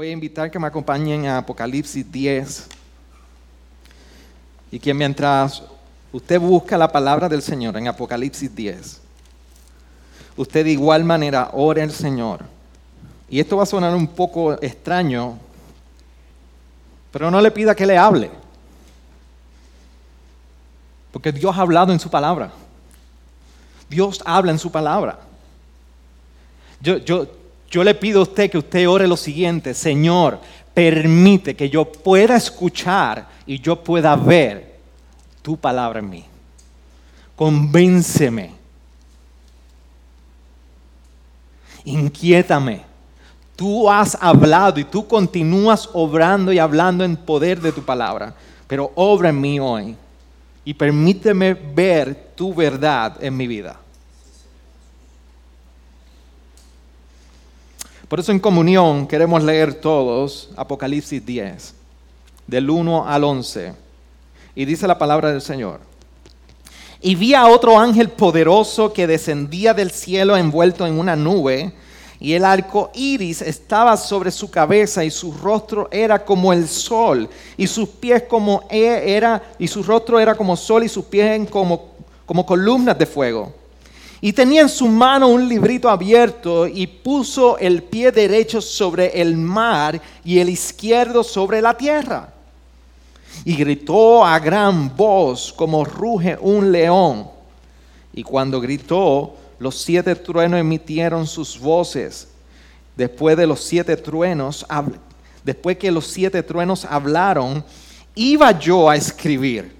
Voy a invitar que me acompañen a Apocalipsis 10 y que mientras usted busca la palabra del Señor en Apocalipsis 10, usted de igual manera ore al Señor. Y esto va a sonar un poco extraño, pero no le pida que le hable. Porque Dios ha hablado en su palabra. Dios habla en su palabra. Yo, yo, yo le pido a usted que usted ore lo siguiente, Señor, permite que yo pueda escuchar y yo pueda ver tu palabra en mí. Convénceme. Inquiétame. Tú has hablado y tú continúas obrando y hablando en poder de tu palabra, pero obra en mí hoy y permíteme ver tu verdad en mi vida. Por eso en comunión queremos leer todos Apocalipsis 10, del 1 al 11. Y dice la palabra del Señor. Y vi a otro ángel poderoso que descendía del cielo envuelto en una nube, y el arco iris estaba sobre su cabeza, y su rostro era como el sol, y sus pies como e, era, y su rostro era como sol, y sus pies como, como columnas de fuego. Y tenía en su mano un librito abierto y puso el pie derecho sobre el mar y el izquierdo sobre la tierra. Y gritó a gran voz como ruge un león. Y cuando gritó, los siete truenos emitieron sus voces. Después de los siete truenos, después que los siete truenos hablaron, iba yo a escribir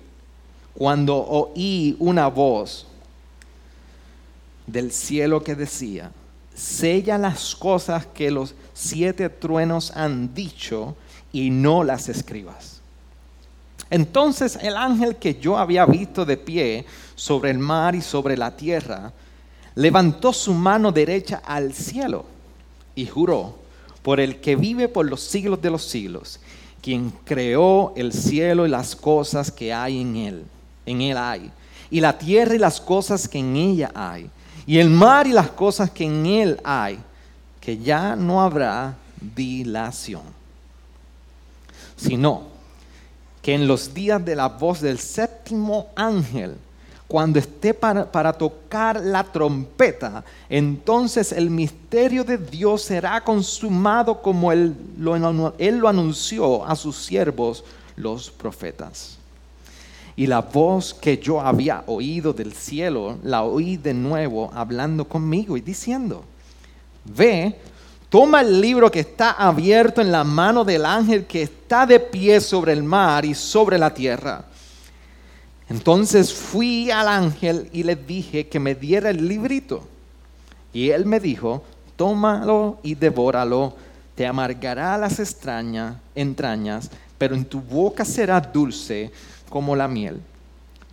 cuando oí una voz del cielo que decía, sella las cosas que los siete truenos han dicho y no las escribas. Entonces el ángel que yo había visto de pie sobre el mar y sobre la tierra, levantó su mano derecha al cielo y juró por el que vive por los siglos de los siglos, quien creó el cielo y las cosas que hay en él, en él hay, y la tierra y las cosas que en ella hay y el mar y las cosas que en él hay, que ya no habrá dilación, sino que en los días de la voz del séptimo ángel, cuando esté para, tocar la trompeta, entonces el misterio de Dios será consumado como él lo anunció a sus siervos, los profetas. Y la voz que yo había oído del cielo, la oí de nuevo hablando conmigo y diciendo, ve, toma el libro que está abierto en la mano del ángel que está de pie sobre el mar y sobre la tierra. Entonces fui al ángel y le dije que me diera el librito. Y él me dijo, tómalo y devóralo, te amargará las extrañas, entrañas, pero en tu boca será dulce como la miel.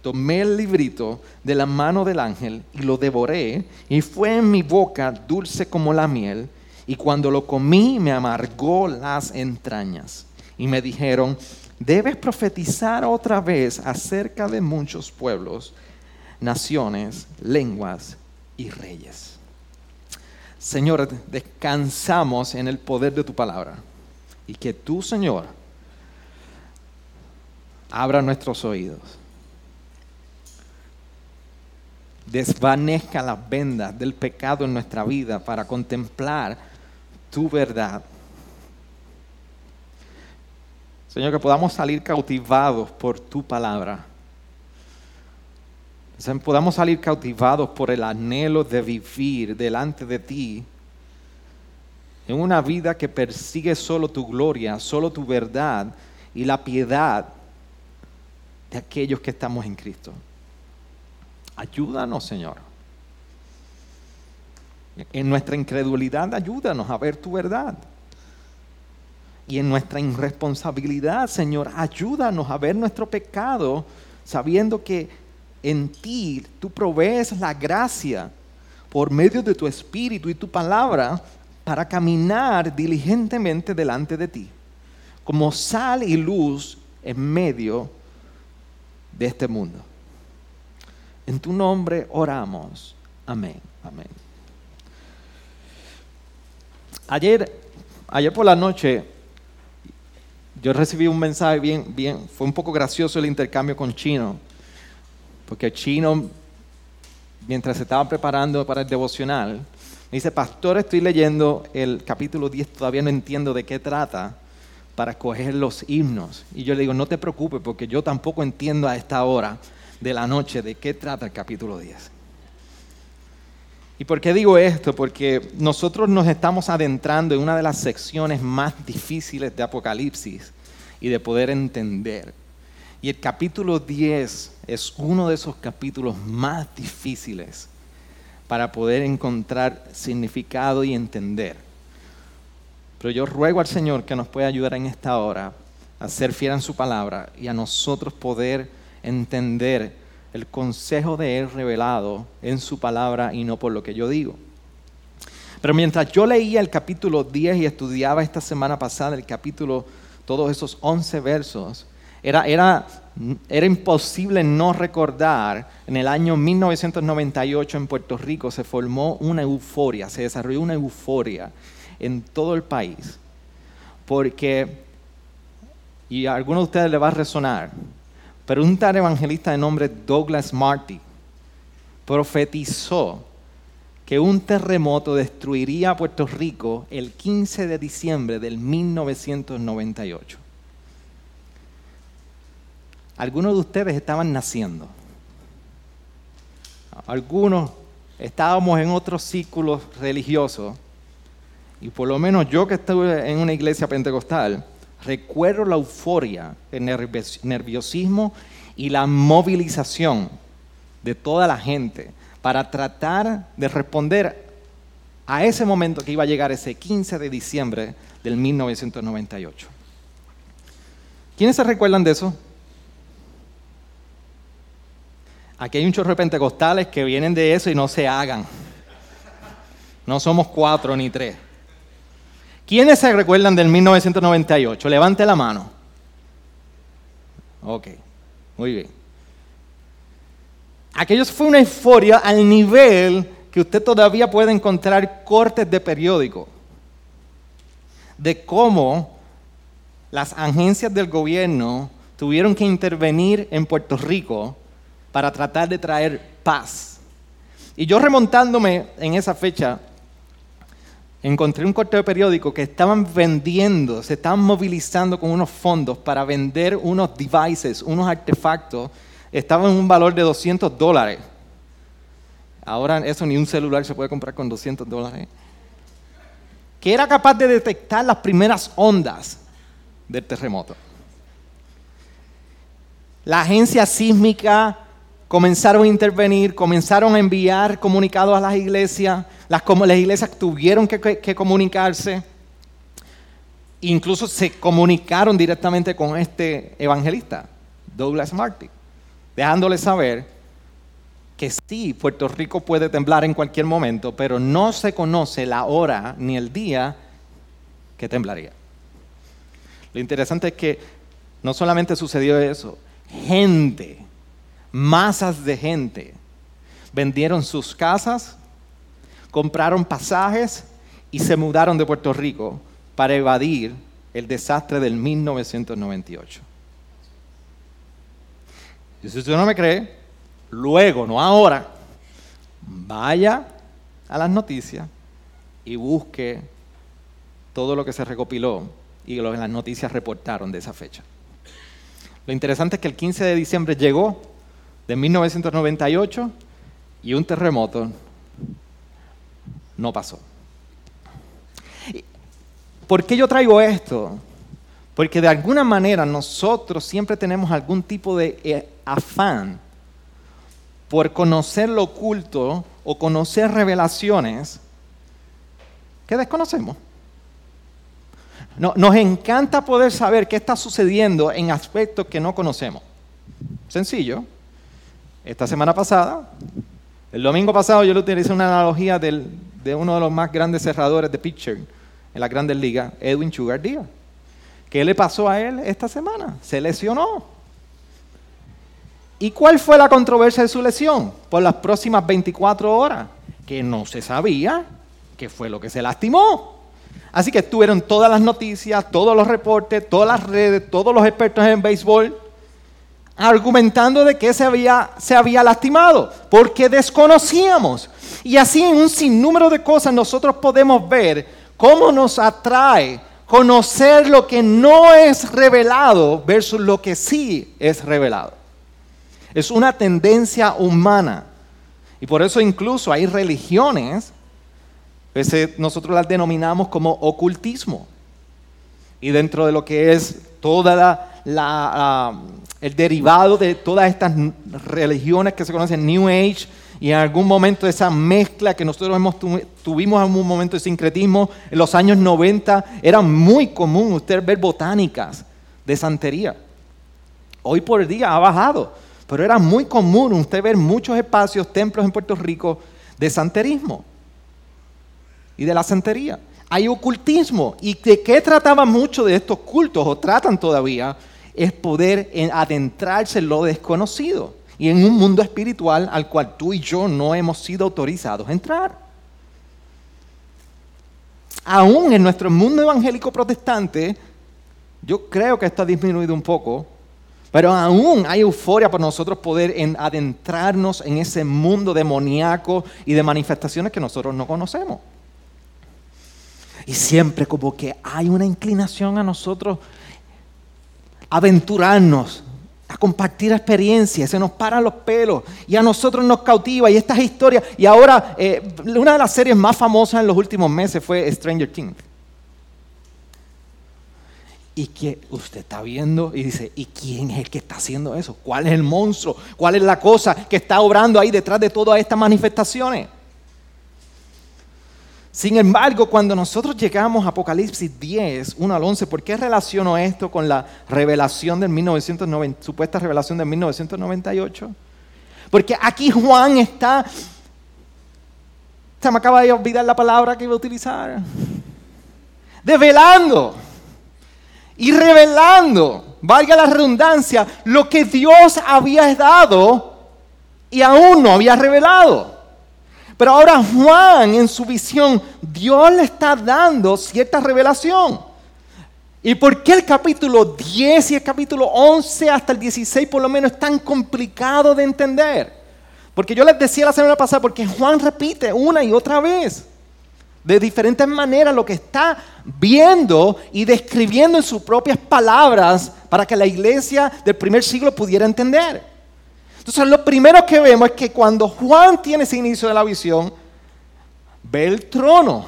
Tomé el librito de la mano del ángel y lo devoré, y fue en mi boca dulce como la miel, y cuando lo comí me amargó las entrañas. Y me dijeron, debes profetizar otra vez acerca de muchos pueblos, naciones, lenguas y reyes. Señor, descansamos en el poder de tu palabra, y que tú, Señor, abra nuestros oídos. Desvanezca las vendas del pecado en nuestra vida para contemplar tu verdad. Señor, que podamos salir cautivados por tu palabra. Podamos salir cautivados por el anhelo de vivir delante de ti en una vida que persigue solo tu gloria, solo tu verdad y la piedad de aquellos que estamos en Cristo. Ayúdanos, Señor. En nuestra incredulidad, ayúdanos a ver tu verdad. y en nuestra irresponsabilidad, Señor, ayúdanos a ver nuestro pecado sabiendo que en ti tú provees la gracia por medio de tu espíritu y tu palabra para caminar diligentemente delante de ti, como sal y luz en medio de este mundo. En tu nombre oramos. Amén. Amén. Ayer, ayer por la noche, yo recibí un mensaje bien, bien, fue un poco gracioso el intercambio con Chino, porque Chino, mientras se estaba preparando para el devocional, me dice, pastor, estoy leyendo el capítulo 10, todavía no entiendo de qué trata para escoger los himnos. Y yo le digo, no te preocupes, porque yo tampoco entiendo a esta hora de la noche de qué trata el capítulo 10. ¿Y por qué digo esto? Porque nosotros nos estamos adentrando en una de las secciones más difíciles de Apocalipsis y de poder entender. Y el capítulo 10 es uno de esos capítulos más difíciles para poder encontrar significado y entender. Pero yo ruego al Señor que nos pueda ayudar en esta hora a ser fiel en su palabra y a nosotros poder entender el consejo de Él revelado en su palabra y no por lo que yo digo. Pero mientras yo leía el capítulo 10 y estudiaba esta semana pasada el capítulo, todos esos 11 versos, era, era, era imposible no recordar, en el año 1998 en Puerto Rico se formó una euforia, se desarrolló una euforia en todo el país, porque, y a algunos de ustedes le va a resonar, pero un tal evangelista de nombre Douglas Marty profetizó que un terremoto destruiría Puerto Rico el 15 de diciembre del 1998. Algunos de ustedes estaban naciendo. Algunos estábamos en otros círculos religiosos. Y por lo menos yo que estuve en una iglesia pentecostal, recuerdo la euforia, el nerviosismo y la movilización de toda la gente para tratar de responder a ese momento que iba a llegar ese 15 de diciembre del 1998. ¿Quiénes se recuerdan de eso? Aquí hay un chorro de pentecostales que vienen de eso y no se hagan. No somos cuatro ni tres. ¿Quiénes se recuerdan del 1998? Levante la mano. Ok, muy bien. Aquello fue una euforia al nivel que usted todavía puede encontrar cortes de periódico de cómo las agencias del gobierno tuvieron que intervenir en Puerto Rico para tratar de traer paz. Y yo remontándome en esa fecha, encontré un corte de periódico que estaban vendiendo, se estaban movilizando con unos fondos para vender unos devices, unos artefactos, estaban en un valor de 200 dólares. Ahora eso ni un celular se puede comprar con 200 dólares. Que era capaz de detectar las primeras ondas del terremoto. La agencia sísmica comenzaron a intervenir, comenzaron a enviar comunicados a las iglesias, las, las iglesias tuvieron que, comunicarse, incluso se comunicaron directamente con este evangelista, Douglas Marty, dejándole saber que sí, Puerto Rico puede temblar en cualquier momento, pero no se conoce la hora ni el día que temblaría. Lo interesante es que no solamente sucedió eso, gente masas de gente vendieron sus casas, compraron pasajes y se mudaron de Puerto Rico para evadir el desastre del 1998. Y si usted no me cree, luego, no ahora, vaya a las noticias y busque todo lo que se recopiló y lo que las noticias reportaron de esa fecha. Lo interesante es que el 15 de diciembre llegó de 1998 y un terremoto no pasó. ¿Por qué yo traigo esto? Porque de alguna manera nosotros siempre tenemos algún tipo de eh, afán por conocer lo oculto o conocer revelaciones que desconocemos. No, nos encanta poder saber qué está sucediendo en aspectos que no conocemos. Sencillo. Esta semana pasada, el domingo pasado yo le utilicé una analogía de uno de los más grandes cerradores de pitcher en la grandes ligas, Edwin Sugar Díaz. ¿Qué le pasó a él esta semana? Se lesionó. ¿Y cuál fue la controversia de su lesión? Por las próximas 24 horas, que no se sabía qué fue lo que se lastimó. Así que estuvieron todas las noticias, todos los reportes, todas las redes, todos los expertos en béisbol argumentando de que se había, se había lastimado, porque desconocíamos. Y así en un sinnúmero de cosas nosotros podemos ver cómo nos atrae conocer lo que no es revelado versus lo que sí es revelado. Es una tendencia humana. Y por eso incluso hay religiones, nosotros las denominamos como ocultismo. Y dentro de lo que es toda la, el derivado de todas estas religiones que se conocen New Age, y en algún momento esa mezcla que nosotros hemos tuvimos en un momento de sincretismo en los años 90, era muy común usted ver botánicas de santería. Hoy por día ha bajado, pero era muy común usted ver muchos espacios, templos en Puerto Rico de santerismo y de la santería. Hay ocultismo. ¿Y de qué trataba mucho de estos cultos, o tratan todavía? Es poder adentrarse en lo desconocido y en un mundo espiritual al cual tú y yo no hemos sido autorizados a entrar. Aún en nuestro mundo evangélico protestante, yo creo que esto disminuido un poco, pero aún hay euforia por nosotros poder adentrarnos en ese mundo demoníaco y de manifestaciones que nosotros no conocemos. Y siempre como que hay una inclinación a nosotros aventurarnos a compartir experiencias, se nos paran los pelos y a nosotros nos cautiva y estas historias. Y ahora, eh, una de las series más famosas en los últimos meses fue Stranger Things. Y que usted está viendo y dice, ¿y quién es el que está haciendo eso? ¿Cuál es el monstruo? ¿Cuál es la cosa que está obrando ahí detrás de todas estas manifestaciones? Sin embargo, cuando nosotros llegamos a Apocalipsis 10, 1 al 11, ¿por qué relaciono esto con la revelación del 1990, supuesta revelación del 1998? Porque aquí Juan está, se me acaba de olvidar la palabra que iba a utilizar, develando y revelando, valga la redundancia, lo que Dios había dado y aún no había revelado. Pero ahora Juan en su visión, Dios le está dando cierta revelación. ¿Y por qué el capítulo 10 y el capítulo 11 hasta el 16 por lo menos es tan complicado de entender? Porque yo les decía la semana pasada, porque Juan repite una y otra vez, de diferentes maneras, lo que está viendo y describiendo en sus propias palabras para que la iglesia del primer siglo pudiera entender. Entonces lo primero que vemos es que cuando Juan tiene ese inicio de la visión, ve el trono.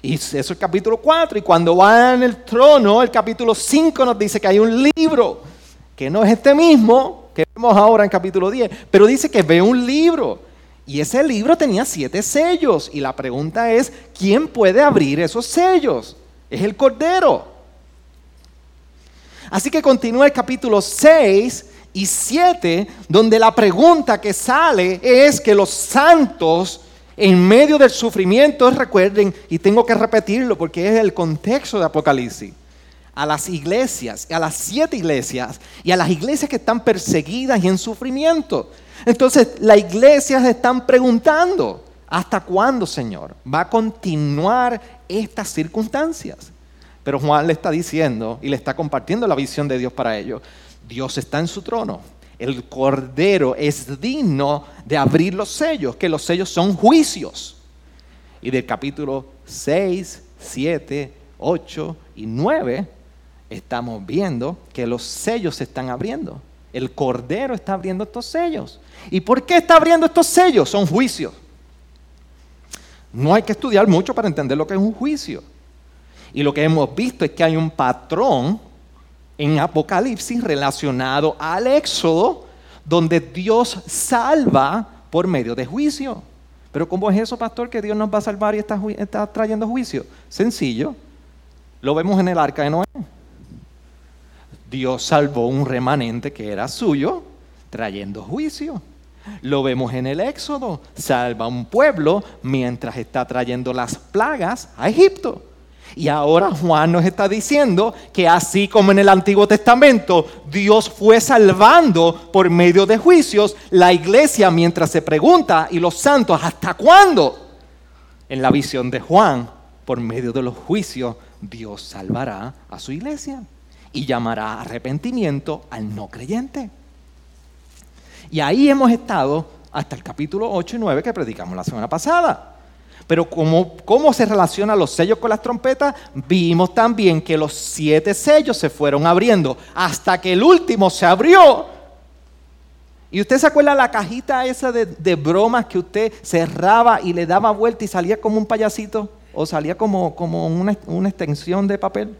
Y eso es el capítulo 4. Y cuando va en el trono, el capítulo 5 nos dice que hay un libro, que no es este mismo que vemos ahora en capítulo 10, pero dice que ve un libro. Y ese libro tenía siete sellos. Y la pregunta es, ¿quién puede abrir esos sellos? Es el Cordero. Así que continúa el capítulo 6 y 7, donde la pregunta que sale es que los santos en medio del sufrimiento, recuerden, y tengo que repetirlo porque es el contexto de Apocalipsis, a las iglesias, a las siete iglesias y a las iglesias que están perseguidas y en sufrimiento. Entonces, las iglesias están preguntando, ¿hasta cuándo, Señor, va a continuar estas circunstancias? Pero Juan le está diciendo y le está compartiendo la visión de Dios para ellos. Dios está en su trono. El Cordero es digno de abrir los sellos, que los sellos son juicios. Y del capítulo 6, 7, 8 y 9 estamos viendo que los sellos se están abriendo. El Cordero está abriendo estos sellos. ¿Y por qué está abriendo estos sellos? Son juicios. No hay que estudiar mucho para entender lo que es un juicio. Y lo que hemos visto es que hay un patrón en Apocalipsis relacionado al Éxodo, donde Dios salva por medio de juicio. Pero ¿cómo es eso, pastor, que Dios nos va a salvar y está, trayendo juicio? Sencillo. Lo vemos en el arca de Noé. Dios salvó un remanente que era suyo, trayendo juicio. Lo vemos en el Éxodo. Salva un pueblo mientras está trayendo las plagas a Egipto. Y ahora Juan nos está diciendo que así como en el Antiguo Testamento Dios fue salvando por medio de juicios, la iglesia mientras se pregunta y los santos, ¿hasta cuándo? En la visión de Juan, por medio de los juicios, Dios salvará a su iglesia y llamará arrepentimiento al no creyente. Y ahí hemos estado hasta el capítulo 8 y 9 que predicamos la semana pasada. Pero ¿cómo, cómo se relacionan los sellos con las trompetas? Vimos también que los siete sellos se fueron abriendo hasta que el último se abrió. ¿Y usted se acuerda la cajita esa de, bromas que usted cerraba y le daba vuelta y salía como un payasito? ¿O salía como, como una, una extensión de papel?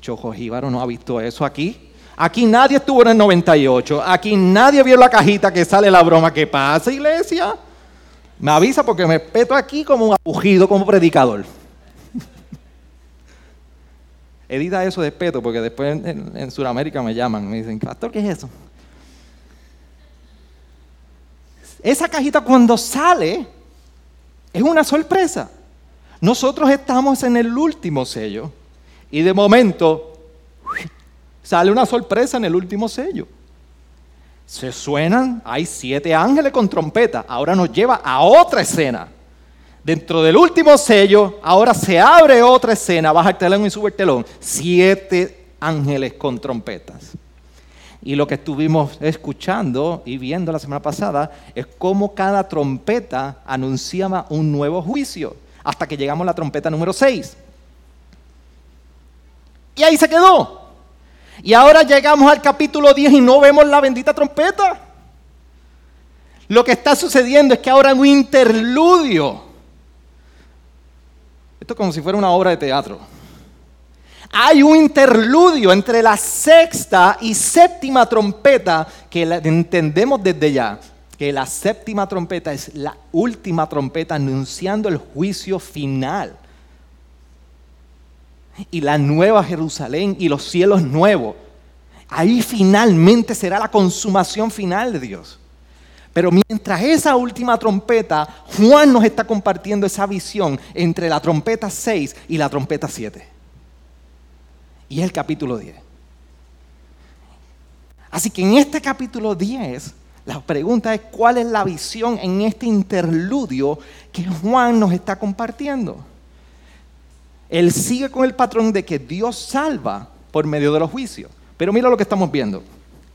Chojo Jíbaro no ha visto eso aquí. Aquí nadie estuvo en el 98. Aquí nadie vio la cajita que sale la broma. ¿Qué pasa, iglesia? Me avisa porque me peto aquí como un abugido, como predicador. Edita eso de peto porque después en, en Sudamérica me llaman. Me dicen, Pastor, ¿qué es eso? Esa cajita cuando sale es una sorpresa. Nosotros estamos en el último sello y de momento sale una sorpresa en el último sello. Se suenan, hay siete ángeles con trompeta. Ahora nos lleva a otra escena. Dentro del último sello, ahora se abre otra escena, baja el telón y sube el telón. Siete ángeles con trompetas. Y lo que estuvimos escuchando y viendo la semana pasada es cómo cada trompeta anunciaba un nuevo juicio, hasta que llegamos a la trompeta número 6. Y ahí se quedó. Y ahora llegamos al capítulo 10 y no vemos la bendita trompeta. Lo que está sucediendo es que ahora hay un interludio. Esto es como si fuera una obra de teatro. Hay un interludio entre la sexta y séptima trompeta que entendemos desde ya, que la séptima trompeta es la última trompeta anunciando el juicio final y la nueva Jerusalén y los cielos nuevos. Ahí finalmente será la consumación final de Dios. Pero mientras esa última trompeta, Juan nos está compartiendo esa visión entre la trompeta 6 y la trompeta 7. Y es el capítulo 10. Así que en este capítulo 10, la pregunta es cuál es la visión en este interludio que Juan nos está compartiendo. Él sigue con el patrón de que Dios salva por medio de los juicios. Pero mira lo que estamos viendo.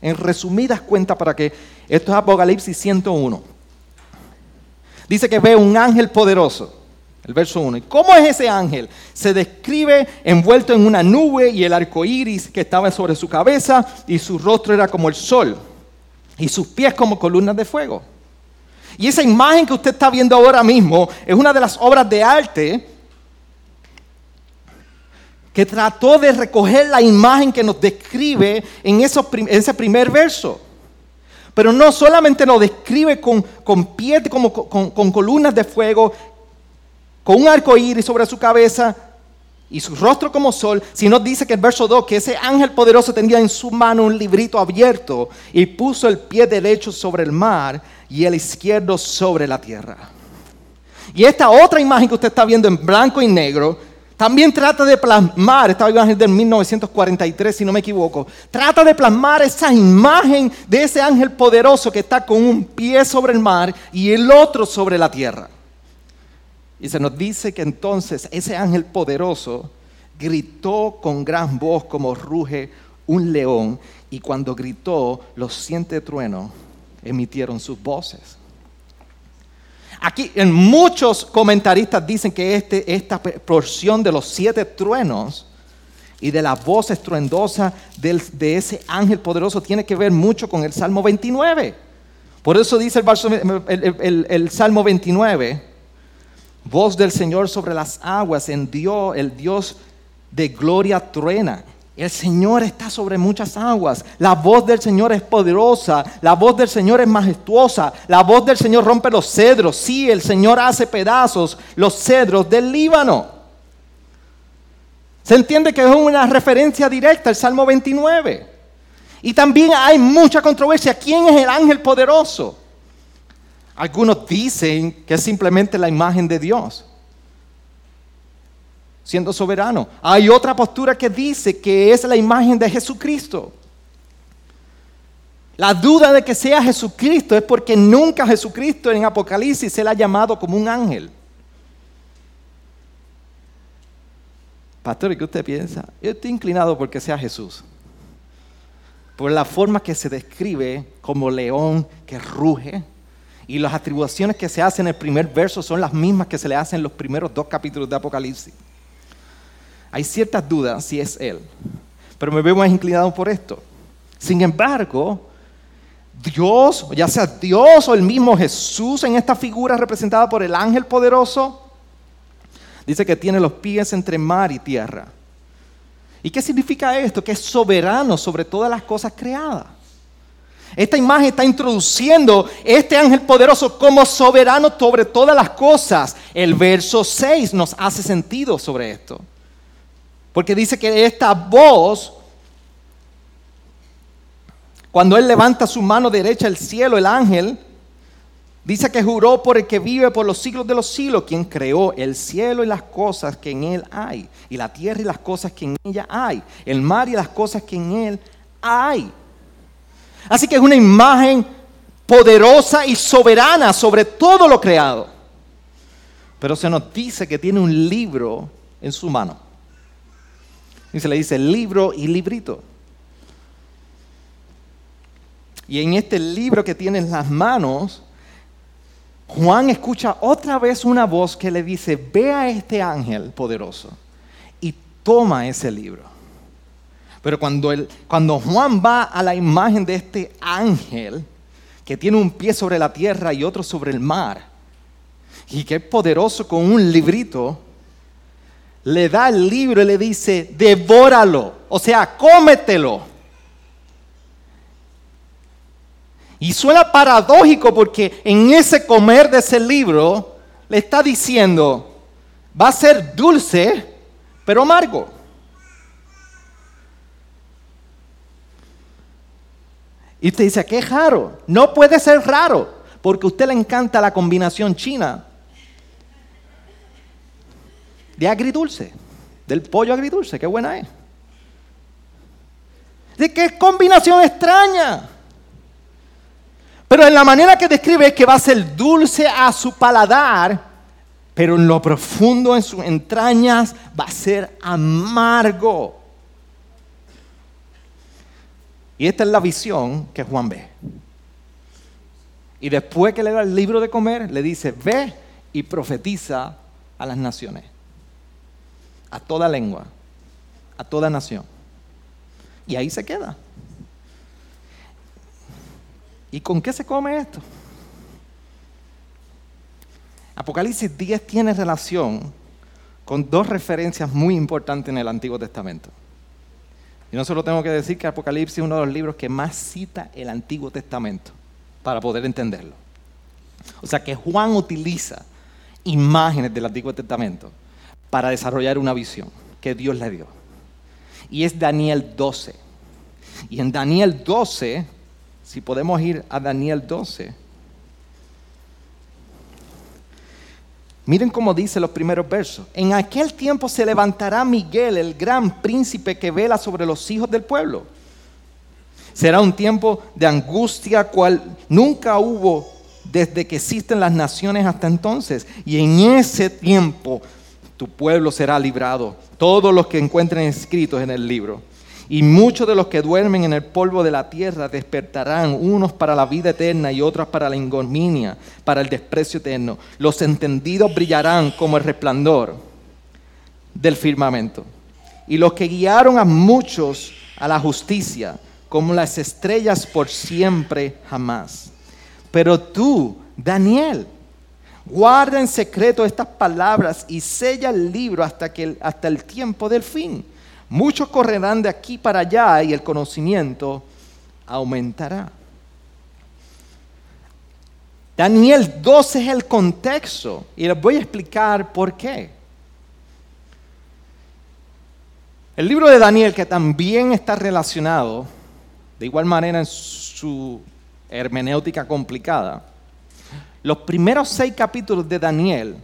En resumidas cuentas para que esto es Apocalipsis 101. Dice que ve un ángel poderoso. El verso 1. ¿Y cómo es ese ángel? Se describe envuelto en una nube y el arco iris que estaba sobre su cabeza y su rostro era como el sol y sus pies como columnas de fuego. Y esa imagen que usted está viendo ahora mismo es una de las obras de arte que trató de recoger la imagen que nos describe en, ese primer verso. Pero no solamente nos describe con, pies, como, con, columnas de fuego, con un arco iris sobre su cabeza y su rostro como sol, sino dice que el verso 2, que ese ángel poderoso tenía en su mano un librito abierto y puso el pie derecho sobre el mar y el izquierdo sobre la tierra. Y esta otra imagen que usted está viendo en blanco y negro, también trata de plasmar, esta imagen del 1943 si no me equivoco, trata de plasmar esa imagen de ese ángel poderoso que está con un pie sobre el mar y el otro sobre la tierra. Y se nos dice que entonces ese ángel poderoso gritó con gran voz como ruge un león y cuando gritó los siete truenos emitieron sus voces. Aquí en muchos comentaristas dicen que este, esta porción de los siete truenos y de la voz estruendosa de ese ángel poderoso tiene que ver mucho con el Salmo 29. Por eso dice el, el Salmo 29, voz del Señor sobre las aguas, en Dios, el Dios de gloria truena. El Señor está sobre muchas aguas. La voz del Señor es poderosa. La voz del Señor es majestuosa. La voz del Señor rompe los cedros. Sí, el Señor hace pedazos los cedros del Líbano. Se entiende que es una referencia directa al Salmo 29. Y también hay mucha controversia. ¿Quién es el ángel poderoso? Algunos dicen que es simplemente la imagen de Dios, siendo soberano. Hay otra postura que dice que es la imagen de Jesucristo. La duda de que sea Jesucristo es porque nunca Jesucristo en Apocalipsis se le ha llamado como un ángel. Pastor, ¿y qué usted piensa? Yo estoy inclinado porque sea Jesús. Por la forma que se describe como león que ruge. Y las atribuciones que se hacen en el primer verso son las mismas que se le hacen en los primeros dos capítulos de Apocalipsis. Hay ciertas dudas si es Él. Pero me veo más inclinado por esto. Sin embargo, Dios, ya sea Dios o el mismo Jesús en esta figura representada por el ángel poderoso, dice que tiene los pies entre mar y tierra. ¿Y qué significa esto? Que es soberano sobre todas las cosas creadas. Esta imagen está introduciendo este ángel poderoso como soberano sobre todas las cosas. El verso 6 nos hace sentido sobre esto. Porque dice que esta voz cuando él levanta su mano derecha al cielo, el ángel, dice que juró por el que vive por los siglos de los siglos, quien creó el cielo y las cosas que en él hay, y la tierra y las cosas que en ella hay, el mar y las cosas que en él hay. Así que es una imagen poderosa y soberana sobre todo lo creado. Pero se nos dice que tiene un libro en su mano. Y se le dice libro y librito. Y en este libro que tiene en las manos, Juan escucha otra vez una voz que le dice, ve a este ángel poderoso y toma ese libro. Pero cuando, cuando Juan va a la imagen de este ángel, que tiene un pie sobre la tierra y otro sobre el mar, y que es poderoso con un librito, le da el libro y le dice, devóralo, o sea, cómetelo. Y suena paradójico porque en ese comer de ese libro le está diciendo, va a ser dulce, pero amargo. Y usted dice, qué raro. No puede ser raro, porque a usted le encanta la combinación china de agridulce, del pollo agridulce, qué buena es. ¿De qué combinación extraña? Pero en la manera que describe es que va a ser dulce a su paladar, pero en lo profundo, en sus entrañas, va a ser amargo. Y esta es la visión que Juan ve. Y después que le da el libro de comer, le dice, ve y profetiza a las naciones, a toda lengua, a toda nación. Y ahí se queda. ¿Y con qué se come esto? Apocalipsis 10 tiene relación con dos referencias muy importantes en el Antiguo Testamento. Y no solo tengo que decir que Apocalipsis es uno de los libros que más cita el Antiguo Testamento para poder entenderlo. O sea que Juan utiliza imágenes del Antiguo Testamento para desarrollar una visión que Dios le dio. Y es Daniel 12. Y en Daniel 12 si podemos ir a Daniel 12. Miren cómo dice los primeros versos. En aquel tiempo se levantará Miguel, el gran príncipe que vela sobre los hijos del pueblo. Será un tiempo de angustia cual nunca hubo desde que existen las naciones hasta entonces. Y en ese tiempo tu pueblo será librado. Todos los que encuentren escritos en el libro. Y muchos de los que duermen en el polvo de la tierra despertarán, unos para la vida eterna y otros para la ingorminia, para el desprecio eterno. Los entendidos brillarán como el resplandor del firmamento. Y los que guiaron a muchos a la justicia, como las estrellas por siempre jamás. Pero tú, Daniel, guarda en secreto estas palabras y sella el libro hasta, que, hasta el tiempo del fin Muchos correrán de aquí para allá y el conocimiento aumentará. Daniel 12 es el contexto y les voy a explicar por qué. El libro de Daniel, que también está relacionado, de igual manera en su hermenéutica complicada, los primeros seis capítulos de Daniel,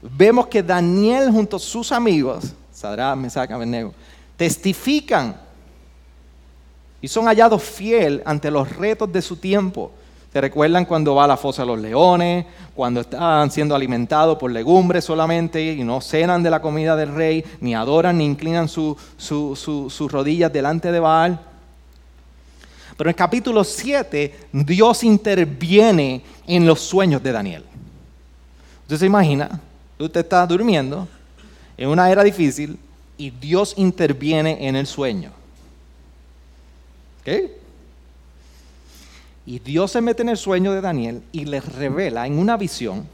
vemos que Daniel junto a sus amigos, Mesach, Abednego, testifican y son hallados fiel ante los retos de su tiempo. ¿Se recuerdan cuando va a la fosa de los leones? Cuando están siendo alimentados por legumbres solamente y no cenan de la comida del rey, ni adoran ni inclinan sus rodillas delante de Baal. Pero en el capítulo 7, Dios interviene en los sueños de Daniel. Usted se imagina, usted está durmiendo en una era difícil y Dios interviene en el sueño. ¿Ok? Y Dios se mete en el sueño de Daniel y le revela en una visión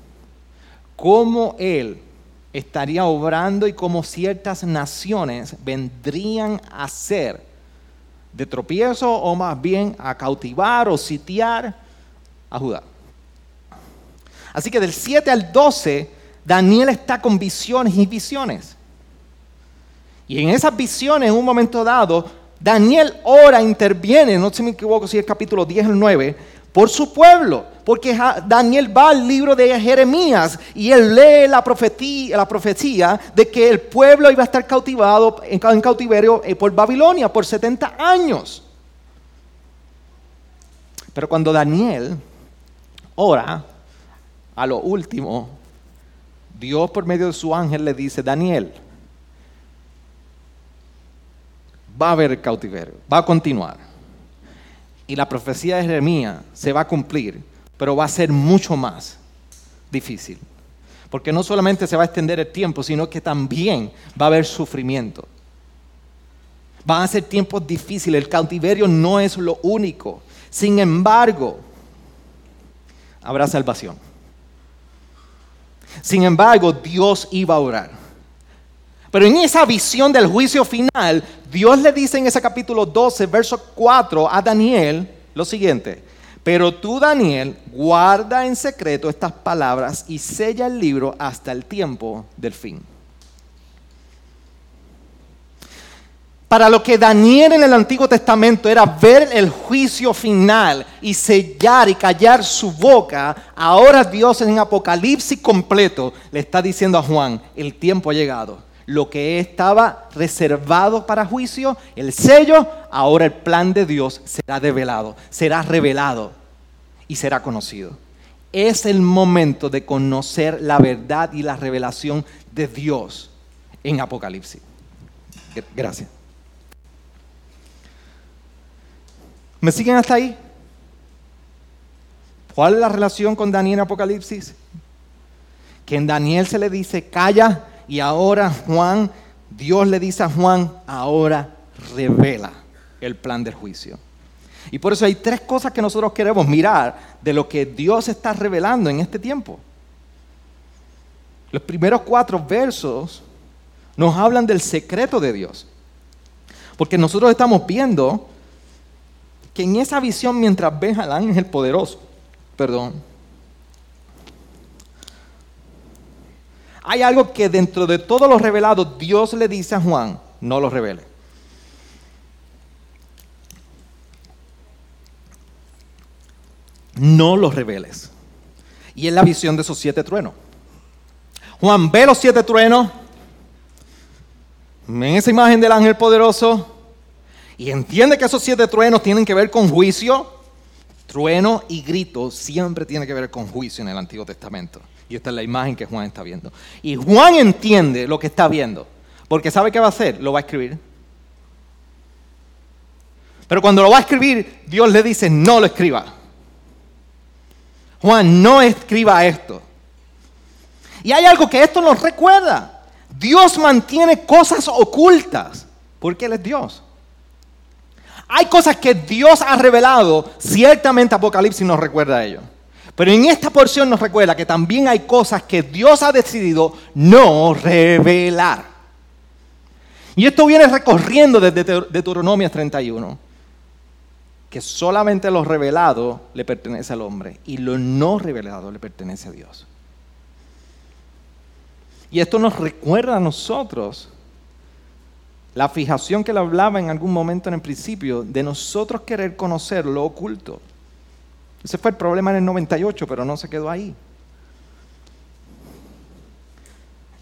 cómo él estaría obrando y cómo ciertas naciones vendrían a ser de tropiezo o más bien a cautivar o sitiar a Judá. Así que del 7 al 12, Daniel está con visiones y visiones. Y en esas visiones, en un momento dado, Daniel ora, interviene, no se me equivoco si es capítulo 10 o 9, por su pueblo. Porque Daniel va al libro de Jeremías y él lee la profecía, de que el pueblo iba a estar cautivado en cautiverio eh, por Babilonia por 70 años. Pero cuando Daniel ora, a lo último, Dios por medio de su ángel le dice, Daniel, va a haber cautiverio, va a continuar. Y la profecía de Jeremías se va a cumplir, pero va a ser mucho más difícil. Porque no solamente se va a extender el tiempo, sino que también va a haber sufrimiento. Van a ser tiempos difíciles, el cautiverio no es lo único. Sin embargo, habrá salvación. Sin embargo, Dios iba a orar. Pero en esa visión del juicio final, Dios le dice en ese capítulo 12, verso 4 a Daniel lo siguiente. Pero tú, Daniel, guarda en secreto estas palabras y sella el libro hasta el tiempo del fin. Para lo que Daniel en el Antiguo Testamento era ver el juicio final y sellar y callar su boca, ahora Dios en Apocalipsis completo le está diciendo a Juan, el tiempo ha llegado lo que estaba reservado para juicio, el sello, ahora el plan de Dios será develado, será revelado y será conocido. Es el momento de conocer la verdad y la revelación de Dios en Apocalipsis. Gracias. ¿Me siguen hasta ahí? ¿Cuál es la relación con Daniel en Apocalipsis? Que en Daniel se le dice, calla y ahora Juan, Dios le dice a Juan, ahora revela el plan del juicio. Y por eso hay tres cosas que nosotros queremos mirar de lo que Dios está revelando en este tiempo. Los primeros cuatro versos nos hablan del secreto de Dios. Porque nosotros estamos viendo que en esa visión, mientras ves al ángel poderoso, perdón, Hay algo que dentro de todo lo revelado Dios le dice a Juan, no lo revele. No lo reveles. Y es la visión de esos siete truenos. Juan ve los siete truenos, en esa imagen del ángel poderoso, y entiende que esos siete truenos tienen que ver con juicio. Trueno y grito siempre tiene que ver con juicio en el Antiguo Testamento. Y esta es la imagen que Juan está viendo. Y Juan entiende lo que está viendo, porque sabe qué va a hacer, lo va a escribir. Pero cuando lo va a escribir, Dios le dice, no lo escriba. Juan, no escriba esto. Y hay algo que esto nos recuerda. Dios mantiene cosas ocultas, porque Él es Dios. Hay cosas que Dios ha revelado, ciertamente Apocalipsis nos recuerda a ello. Pero en esta porción nos recuerda que también hay cosas que Dios ha decidido no revelar. Y esto viene recorriendo desde Deuteronomio 31, que solamente lo revelado le pertenece al hombre y lo no revelado le pertenece a Dios. Y esto nos recuerda a nosotros La fijación que le hablaba en algún momento en el principio, de nosotros querer conocer lo oculto. Ese fue el problema en el 98, pero no se quedó ahí.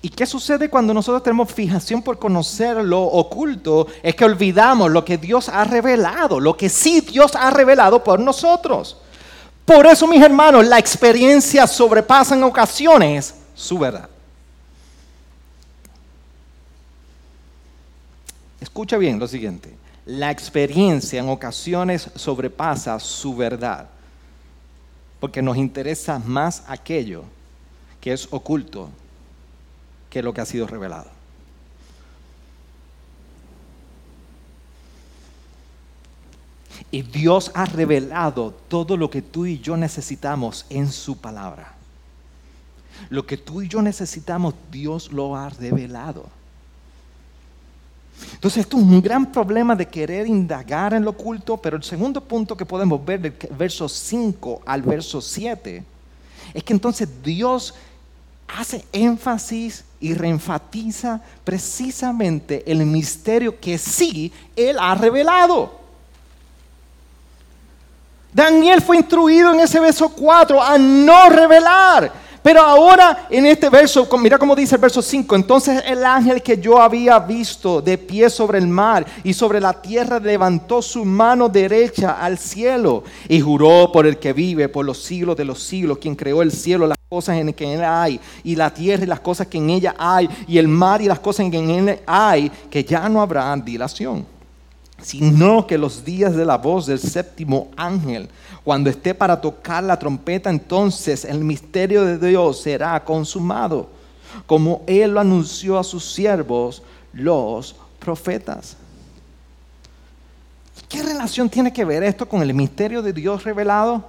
¿Y qué sucede cuando nosotros tenemos fijación por conocer lo oculto? Es que olvidamos lo que Dios ha revelado, lo que sí Dios ha revelado por nosotros. Por eso, mis hermanos, la experiencia sobrepasa en ocasiones su verdad. Escucha bien lo siguiente. La experiencia en ocasiones sobrepasa su verdad. Porque nos interesa más aquello que es oculto que lo que ha sido revelado. Y Dios ha revelado todo lo que tú y yo necesitamos en su palabra. Lo que tú y yo necesitamos, Dios lo ha revelado. Entonces, esto es un gran problema de querer indagar en lo oculto, pero el segundo punto que podemos ver del verso 5 al verso 7 es que entonces Dios hace énfasis y reenfatiza precisamente el misterio que sí Él ha revelado. Daniel fue instruido en ese verso 4 a no revelar. Pero ahora en este verso, mira cómo dice el verso 5, entonces el ángel que yo había visto de pie sobre el mar y sobre la tierra levantó su mano derecha al cielo y juró por el que vive por los siglos de los siglos, quien creó el cielo, las cosas en que en él hay, y la tierra y las cosas que en ella hay, y el mar y las cosas en que en él hay, que ya no habrá dilación sino que los días de la voz del séptimo ángel, cuando esté para tocar la trompeta, entonces el misterio de Dios será consumado, como Él lo anunció a sus siervos, los profetas. ¿Qué relación tiene que ver esto con el misterio de Dios revelado?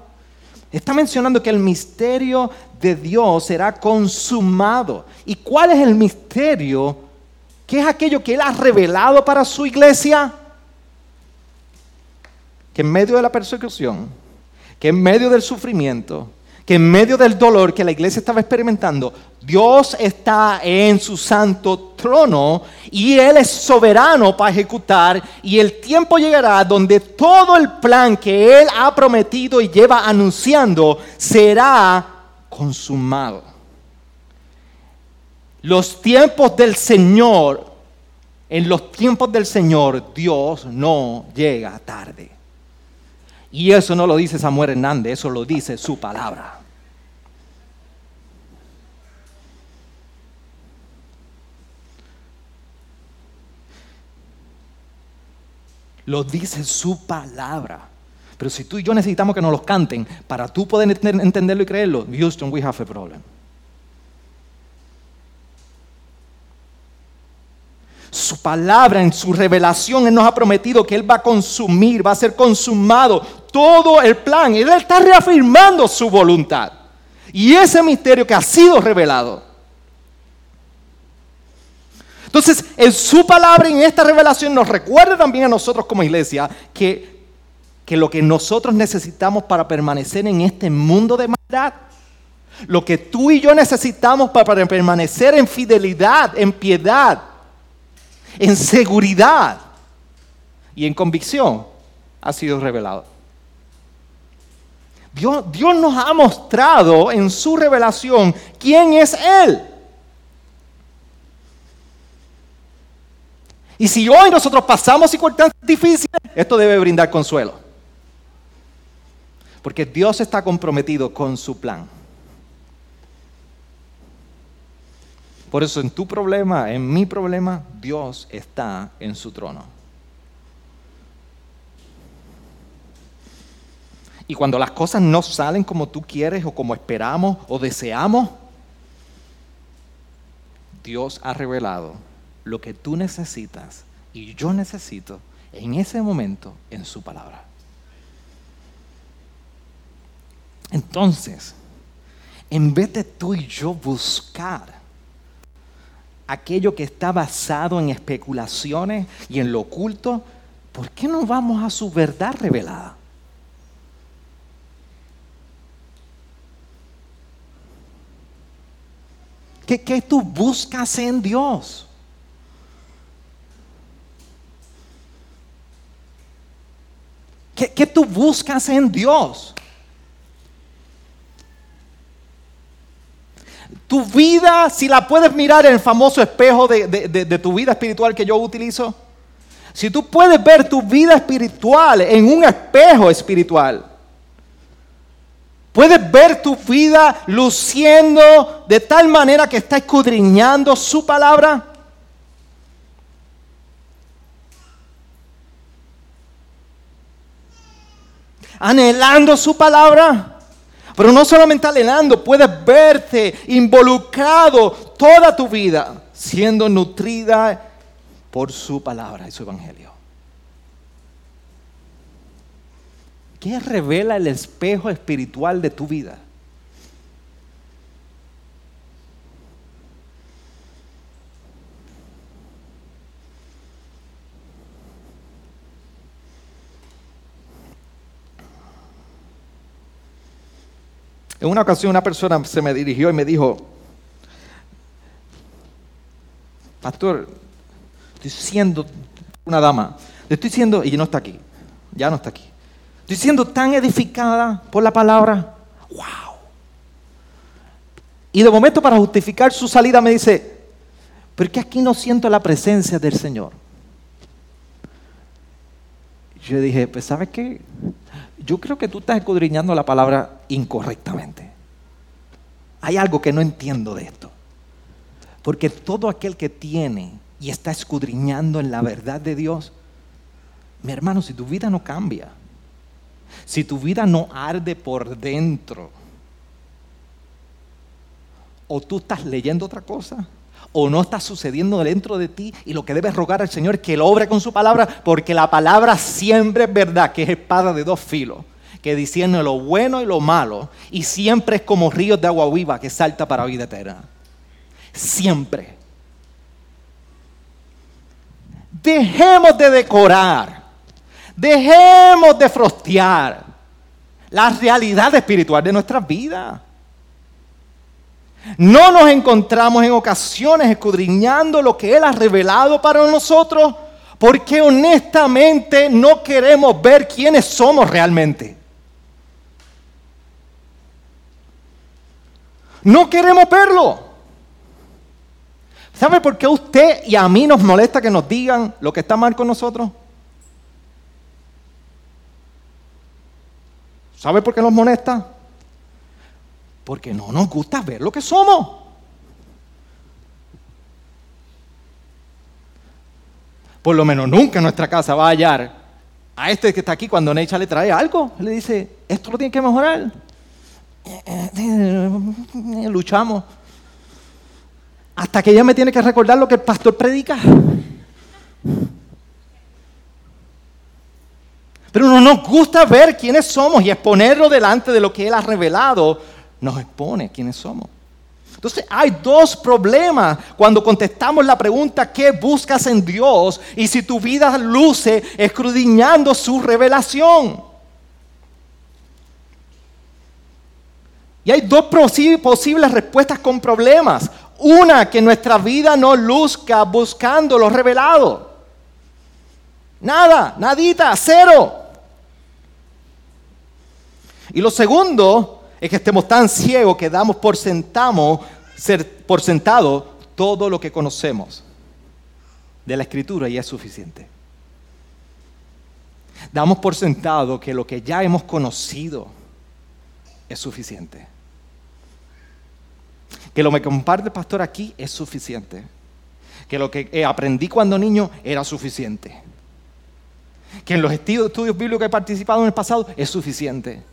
Está mencionando que el misterio de Dios será consumado. ¿Y cuál es el misterio? ¿Qué es aquello que Él ha revelado para su iglesia? que en medio de la persecución, que en medio del sufrimiento, que en medio del dolor que la iglesia estaba experimentando, Dios está en su santo trono y Él es soberano para ejecutar y el tiempo llegará donde todo el plan que Él ha prometido y lleva anunciando será consumado. Los tiempos del Señor, en los tiempos del Señor, Dios no llega tarde. Y eso no lo dice Samuel Hernández, eso lo dice su palabra. Lo dice su palabra. Pero si tú y yo necesitamos que nos los canten para tú poder entenderlo y creerlo, Houston, we have a problem. Su palabra, en su revelación, Él nos ha prometido que Él va a consumir, va a ser consumado todo el plan. Él está reafirmando su voluntad. Y ese misterio que ha sido revelado. Entonces, en su palabra, en esta revelación, nos recuerda también a nosotros como iglesia que, que lo que nosotros necesitamos para permanecer en este mundo de maldad, lo que tú y yo necesitamos para permanecer en fidelidad, en piedad, en seguridad y en convicción, ha sido revelado. Dios, nos ha mostrado en su revelación quién es Él. Y si hoy nosotros pasamos circunstancias difíciles, esto debe brindar consuelo. Porque Dios está comprometido con su plan. Por eso en tu problema, en mi problema, Dios está en su trono. Y cuando las cosas no salen como tú quieres o como esperamos o deseamos, Dios ha revelado lo que tú necesitas y yo necesito en ese momento en su palabra. Entonces, en vez de tú y yo buscar aquello que está basado en especulaciones y en lo oculto, ¿por qué no vamos a su verdad revelada? ¿Qué, qué tú buscas en Dios? ¿Qué, ¿Qué tú buscas en Dios? Tu vida, si la puedes mirar en el famoso espejo de, de, de, de, tu vida espiritual que yo utilizo, si tú puedes ver tu vida espiritual en un espejo espiritual, puedes ver tu vida luciendo de tal manera que está escudriñando su palabra. Anhelando su palabra. Pero no solamente anhelando, puedes verte involucrado toda tu vida siendo nutrida por su palabra y su evangelio. ¿Qué revela el espejo espiritual de tu vida? En una ocasión una persona se me dirigió y me dijo, pastor, estoy siendo una dama, le estoy siendo, y no está aquí, ya no está aquí, estoy siendo tan edificada por la palabra, wow. Y de momento para justificar su salida me dice, pero que aquí no siento la presencia del Señor. Yo dije, pues ¿sabes qué? Yo creo que tú estás escudriñando la palabra incorrectamente. Hay algo que no entiendo de esto. Porque todo aquel que tiene y está escudriñando en la verdad de Dios, mi hermano, si tu vida no cambia, si tu vida no arde por dentro, o tú estás leyendo otra cosa, o no está sucediendo dentro de ti y lo que debes rogar al Señor es que Él obre con su palabra, porque la palabra siempre es verdad, que es espada de dos filos, que discierne lo bueno y lo malo, y siempre es como ríos de agua viva que salta para vida eterna. Siempre. Dejemos de decorar, dejemos de frostear la realidad espiritual de nuestras vidas. No nos encontramos en ocasiones escudriñando lo que Él ha revelado para nosotros porque honestamente no queremos ver quiénes somos realmente. No queremos verlo. ¿Sabe por qué a usted y a mí nos molesta que nos digan lo que está mal con nosotros? ¿Sabe por qué nos molesta? Porque no nos gusta ver lo que somos. Por lo menos nunca en nuestra casa va a hallar a este que está aquí cuando Necha le trae algo. Le dice, esto lo tiene que mejorar. Luchamos. Hasta que ella me tiene que recordar lo que el pastor predica. Pero no nos gusta ver quiénes somos y exponerlo delante de lo que Él ha revelado nos expone quiénes somos. Entonces hay dos problemas cuando contestamos la pregunta ¿qué buscas en Dios? Y si tu vida luce escudriñando su revelación. Y hay dos posi- posibles respuestas con problemas. Una, que nuestra vida no luzca buscando lo revelado. Nada, nadita, cero. Y lo segundo es que estemos tan ciegos que damos por, sentamo- ser- por sentado todo lo que conocemos de la escritura y es suficiente. Damos por sentado que lo que ya hemos conocido es suficiente. Que lo que comparte el pastor aquí es suficiente. Que lo que eh, aprendí cuando niño era suficiente. Que en los estudios bíblicos que he participado en el pasado es suficiente.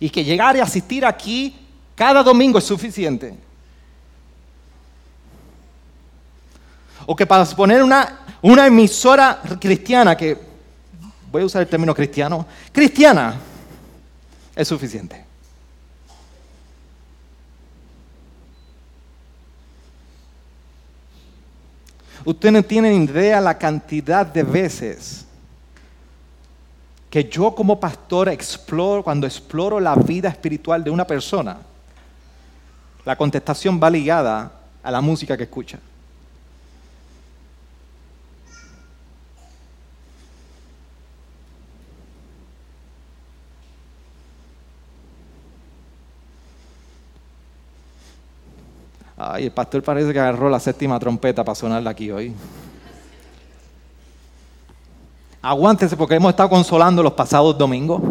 Y que llegar y asistir aquí cada domingo es suficiente. O que para poner una, una emisora cristiana, que voy a usar el término cristiano, cristiana, es suficiente. Usted no tiene idea la cantidad de veces que yo como pastor exploro, cuando exploro la vida espiritual de una persona, la contestación va ligada a la música que escucha. Ay, el pastor parece que agarró la séptima trompeta para sonarla aquí hoy. Aguántese porque hemos estado consolando los pasados domingos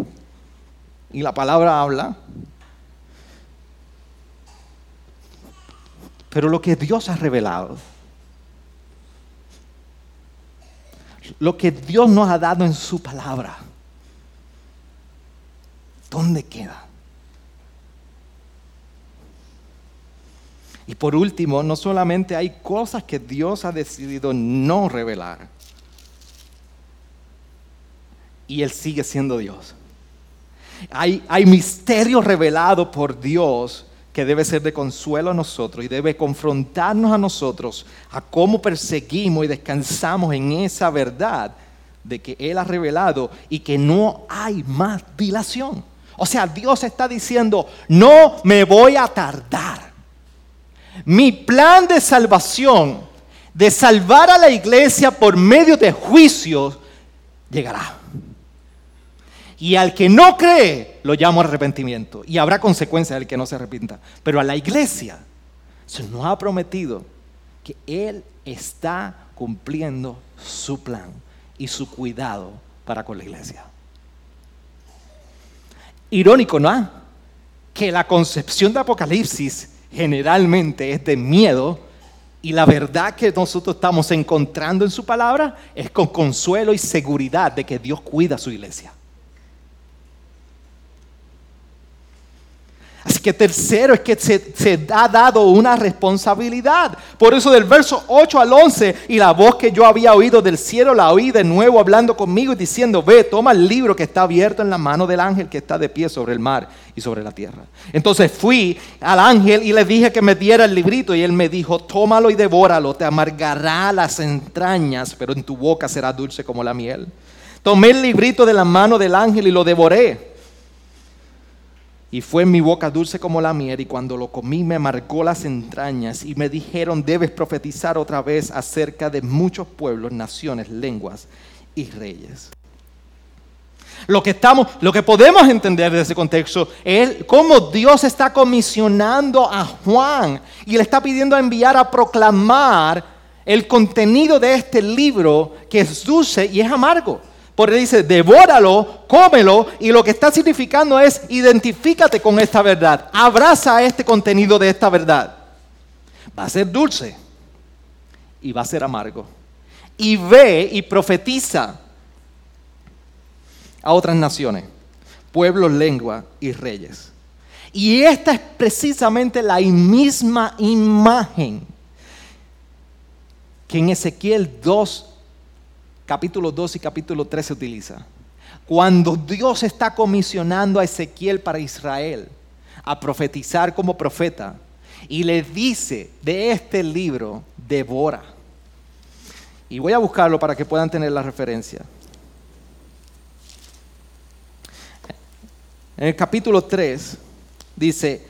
y la palabra habla. Pero lo que Dios ha revelado, lo que Dios nos ha dado en su palabra, ¿dónde queda? Y por último, no solamente hay cosas que Dios ha decidido no revelar, y Él sigue siendo Dios. Hay, misterio revelado por Dios que debe ser de consuelo a nosotros y debe confrontarnos a nosotros a cómo perseguimos y descansamos en esa verdad de que Él ha revelado y que no hay más dilación. O sea, Dios está diciendo, no me voy a tardar. Mi plan de salvación, de salvar a la iglesia por medio de juicios, llegará. Y al que no cree, lo llamo arrepentimiento. Y habrá consecuencias del que no se arrepienta. Pero a la iglesia se nos ha prometido que Él está cumpliendo su plan y su cuidado para con la iglesia. Irónico, ¿no? Que la concepción de Apocalipsis generalmente es de miedo y la verdad que nosotros estamos encontrando en su palabra es con consuelo y seguridad de que Dios cuida a su iglesia. Así que tercero es que se, ha dado una responsabilidad. Por eso del verso 8 al 11, y la voz que yo había oído del cielo la oí de nuevo hablando conmigo y diciendo, ve, toma el libro que está abierto en la mano del ángel que está de pie sobre el mar y sobre la tierra. Entonces fui al ángel y le dije que me diera el librito y él me dijo, tómalo y devóralo, te amargará las entrañas, pero en tu boca será dulce como la miel. Tomé el librito de la mano del ángel y lo devoré y fue en mi boca dulce como la miel, y cuando lo comí me amargó las entrañas, y me dijeron, debes profetizar otra vez acerca de muchos pueblos, naciones, lenguas y reyes. Lo que, estamos, lo que podemos entender de ese contexto es cómo Dios está comisionando a Juan y le está pidiendo a enviar a proclamar el contenido de este libro que es dulce y es amargo. Porque dice, devóralo, cómelo, y lo que está significando es, identifícate con esta verdad, abraza este contenido de esta verdad. Va a ser dulce y va a ser amargo. Y ve y profetiza a otras naciones, pueblos, lengua y reyes. Y esta es precisamente la misma imagen que en Ezequiel 2 capítulo 2 y capítulo 3 se utiliza. Cuando Dios está comisionando a Ezequiel para Israel a profetizar como profeta y le dice de este libro, devora. Y voy a buscarlo para que puedan tener la referencia. En el capítulo 3 dice,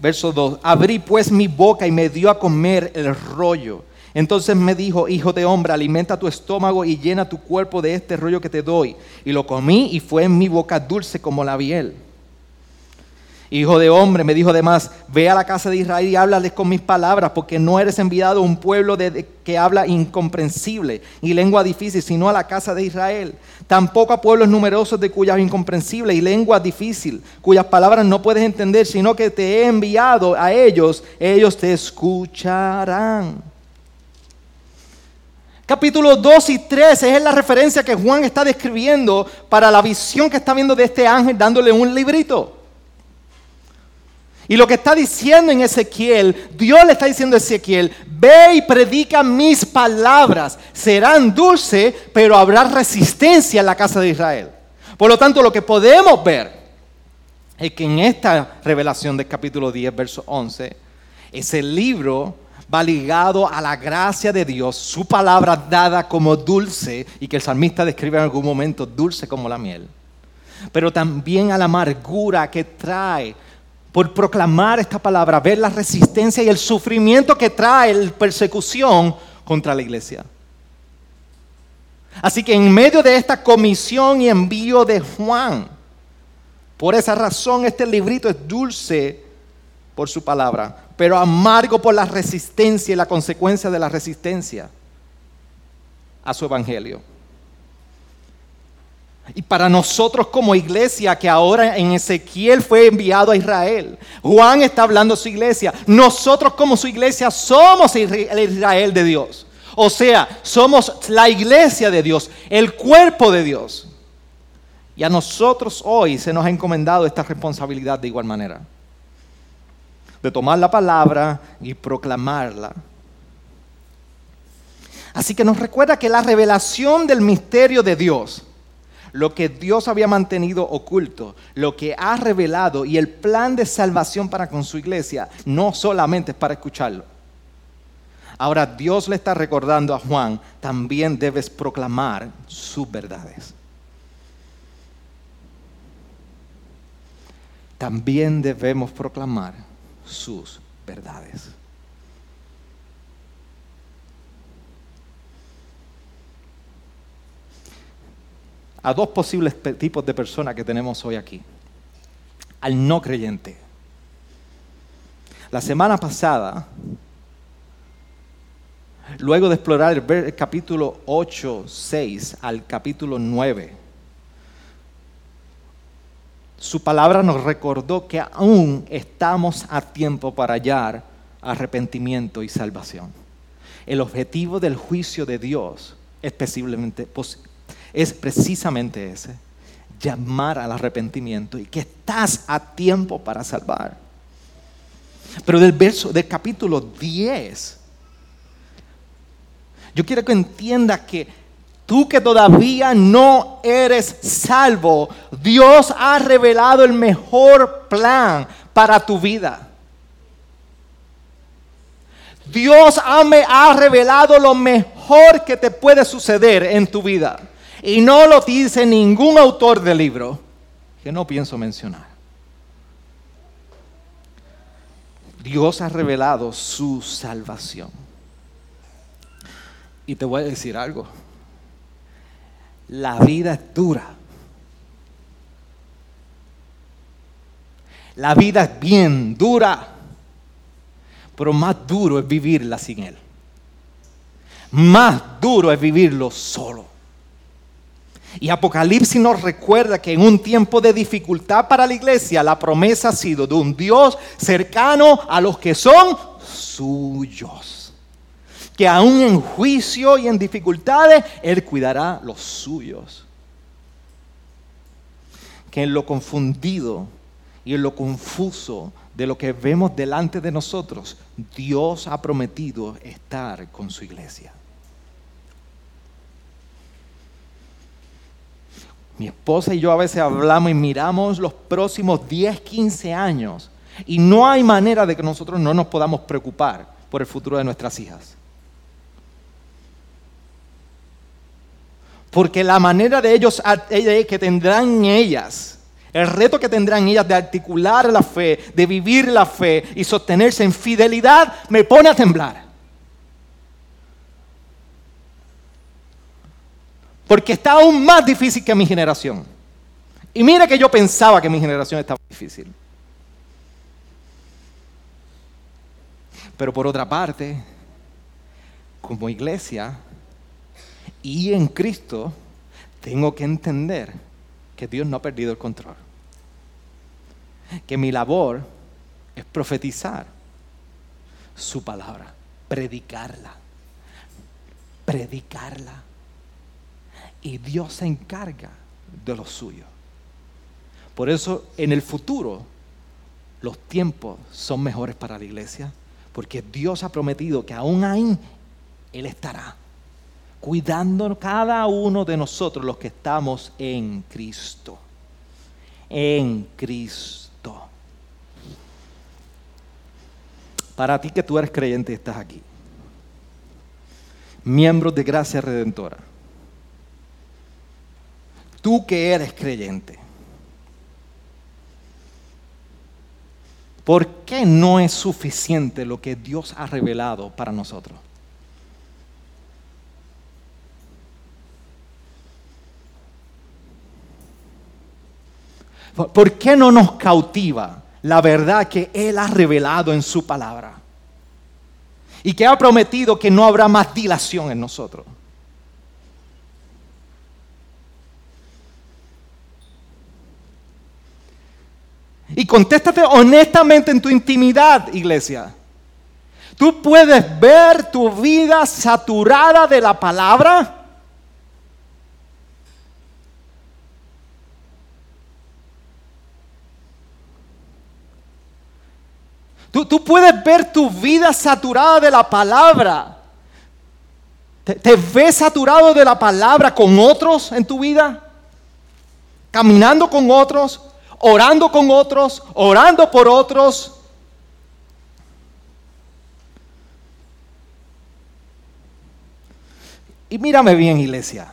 verso 2, abrí pues mi boca y me dio a comer el rollo entonces me dijo, hijo de hombre, alimenta tu estómago y llena tu cuerpo de este rollo que te doy. Y lo comí y fue en mi boca dulce como la biel. Hijo de hombre, me dijo además, ve a la casa de Israel y háblales con mis palabras, porque no eres enviado a un pueblo de, que habla incomprensible y lengua difícil, sino a la casa de Israel. Tampoco a pueblos numerosos de cuyas incomprensible y lengua difícil, cuyas palabras no puedes entender, sino que te he enviado a ellos, ellos te escucharán. Capítulo 2 y 3 es la referencia que Juan está describiendo para la visión que está viendo de este ángel dándole un librito. Y lo que está diciendo en Ezequiel, Dios le está diciendo a Ezequiel, ve y predica mis palabras, serán dulces, pero habrá resistencia en la casa de Israel. Por lo tanto, lo que podemos ver es que en esta revelación del capítulo 10, verso 11, ese libro va ligado a la gracia de Dios, su palabra dada como dulce y que el salmista describe en algún momento dulce como la miel, pero también a la amargura que trae por proclamar esta palabra, ver la resistencia y el sufrimiento que trae la persecución contra la iglesia. Así que en medio de esta comisión y envío de Juan, por esa razón este librito es dulce por su palabra, pero amargo por la resistencia y la consecuencia de la resistencia a su evangelio. Y para nosotros como iglesia, que ahora en Ezequiel fue enviado a Israel, Juan está hablando a su iglesia, nosotros como su iglesia somos el Israel de Dios. O sea, somos la iglesia de Dios, el cuerpo de Dios. Y a nosotros hoy se nos ha encomendado esta responsabilidad de igual manera. De tomar la palabra y proclamarla. Así que nos recuerda que la revelación del misterio de Dios, lo que Dios había mantenido oculto, lo que ha revelado y el plan de salvación para con su iglesia, no solamente es para escucharlo. Ahora Dios le está recordando a Juan, también debes proclamar sus verdades. también debemos proclamar sus verdades. A dos posibles tipos de personas que tenemos hoy aquí. Al no creyente. La semana pasada, luego de explorar el capítulo 8, 6 al capítulo 9, su palabra nos recordó que aún estamos a tiempo para hallar arrepentimiento y salvación. El objetivo del juicio de Dios es, es precisamente ese, llamar al arrepentimiento y que estás a tiempo para salvar. Pero del verso del capítulo 10, yo quiero que entiendas que Tú que todavía no eres salvo, Dios ha revelado el mejor plan para tu vida. Dios me ha revelado lo mejor que te puede suceder en tu vida. Y no lo dice ningún autor del libro que no pienso mencionar. Dios ha revelado su salvación. Y te voy a decir algo la vida es dura. La vida es bien dura, pero más duro es vivirla sin Él. Más duro es vivirlo solo. Y Apocalipsis nos recuerda que en un tiempo de dificultad para la iglesia, la promesa ha sido de un Dios cercano a los que son suyos que aún en juicio y en dificultades, Él cuidará los suyos. Que en lo confundido y en lo confuso de lo que vemos delante de nosotros, Dios ha prometido estar con su iglesia. Mi esposa y yo a veces hablamos y miramos los próximos 10, 15 años y no hay manera de que nosotros no nos podamos preocupar por el futuro de nuestras hijas. Porque la manera de ellos que tendrán ellas, el reto que tendrán ellas de articular la fe, de vivir la fe y sostenerse en fidelidad, me pone a temblar. Porque está aún más difícil que mi generación. Y mira que yo pensaba que mi generación estaba difícil. Pero por otra parte, como iglesia, y en Cristo, tengo que entender que Dios no ha perdido el control. Que mi labor es profetizar su palabra, predicarla, predicarla. Y Dios se encarga de lo suyo. Por eso en el futuro los tiempos son mejores para la iglesia, porque Dios ha prometido que aún ahí Él estará cuidando cada uno de nosotros los que estamos en Cristo. En Cristo. Para ti que tú eres creyente y estás aquí. Miembros de Gracia Redentora. Tú que eres creyente. ¿Por qué no es suficiente lo que Dios ha revelado para nosotros? ¿Por qué no nos cautiva la verdad que Él ha revelado en su palabra. Y que ha prometido que no habrá más dilación en nosotros. Y contéstate honestamente en tu intimidad, iglesia. Tú puedes ver tu vida saturada de la palabra. Tú, puedes ver tu vida saturada de la palabra. ¿Te, ¿Te, ves saturado de la palabra con otros en tu vida? Caminando con otros, orando con otros, orando por otros. Y mírame bien, iglesia.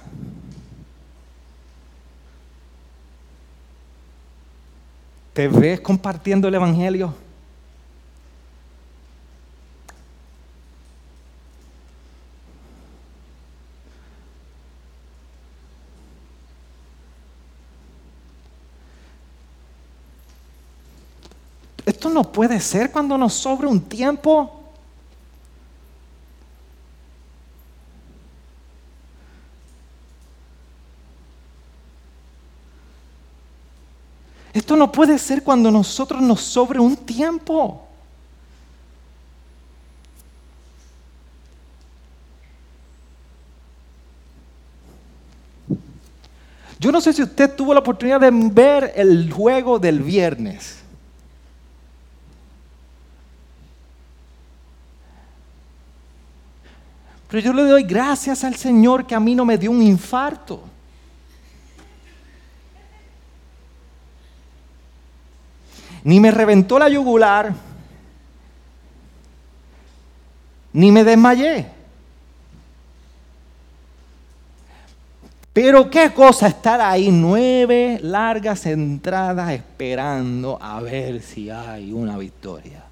¿Te ves compartiendo el Evangelio? Esto no puede ser cuando nos sobra un tiempo. Esto no puede ser cuando nosotros nos sobre un tiempo. Yo no sé si usted tuvo la oportunidad de ver el juego del viernes. Pero yo le doy gracias al Señor que a mí no me dio un infarto. ni me reventó la yugular, ni me desmayé. Pero qué cosa estar ahí nueve largas entradas esperando a ver si hay una victoria.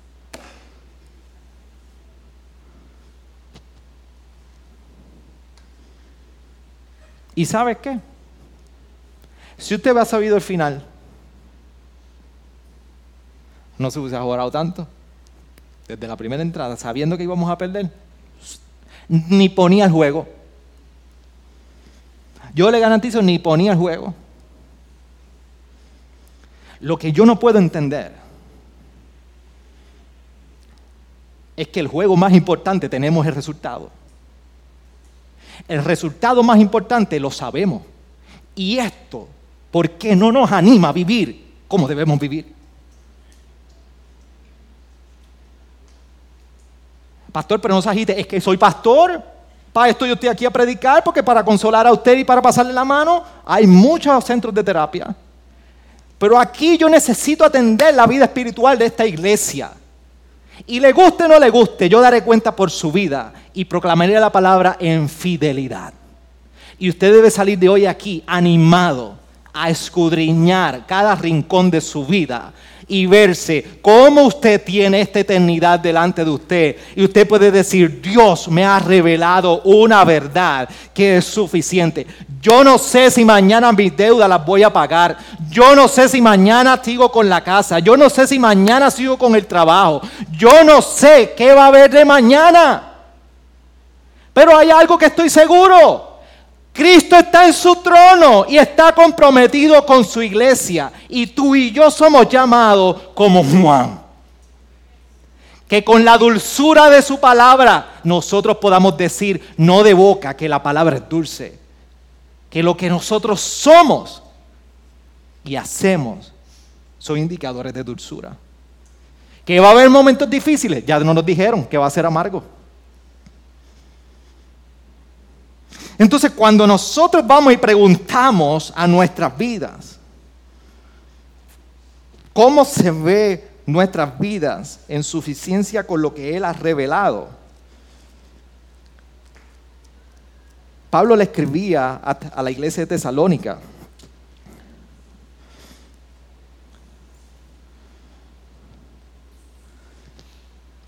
¿Y sabe qué? Si usted ha sabido el final, no se hubiese jugado tanto. Desde la primera entrada, sabiendo que íbamos a perder, ni ponía el juego. Yo le garantizo, ni ponía el juego. Lo que yo no puedo entender es que el juego más importante tenemos el resultado. El resultado más importante lo sabemos. Y esto, ¿por qué no nos anima a vivir como debemos vivir? Pastor, pero no se agite, es que soy pastor. Para esto yo estoy aquí a predicar, porque para consolar a usted y para pasarle la mano, hay muchos centros de terapia. Pero aquí yo necesito atender la vida espiritual de esta iglesia. Y le guste o no le guste, yo daré cuenta por su vida y proclamaré la palabra en fidelidad. Y usted debe salir de hoy aquí animado a escudriñar cada rincón de su vida y verse cómo usted tiene esta eternidad delante de usted. Y usted puede decir, Dios me ha revelado una verdad que es suficiente. Yo no sé si mañana mis deudas las voy a pagar. Yo no sé si mañana sigo con la casa. Yo no sé si mañana sigo con el trabajo. Yo no sé qué va a haber de mañana. Pero hay algo que estoy seguro. Cristo está en su trono y está comprometido con su iglesia. Y tú y yo somos llamados como Juan. Que con la dulzura de su palabra nosotros podamos decir, no de boca, que la palabra es dulce. Que lo que nosotros somos y hacemos son indicadores de dulzura. Que va a haber momentos difíciles, ya no nos dijeron que va a ser amargo. Entonces, cuando nosotros vamos y preguntamos a nuestras vidas, ¿cómo se ve nuestras vidas en suficiencia con lo que Él ha revelado? Pablo le escribía a, la iglesia de Tesalónica.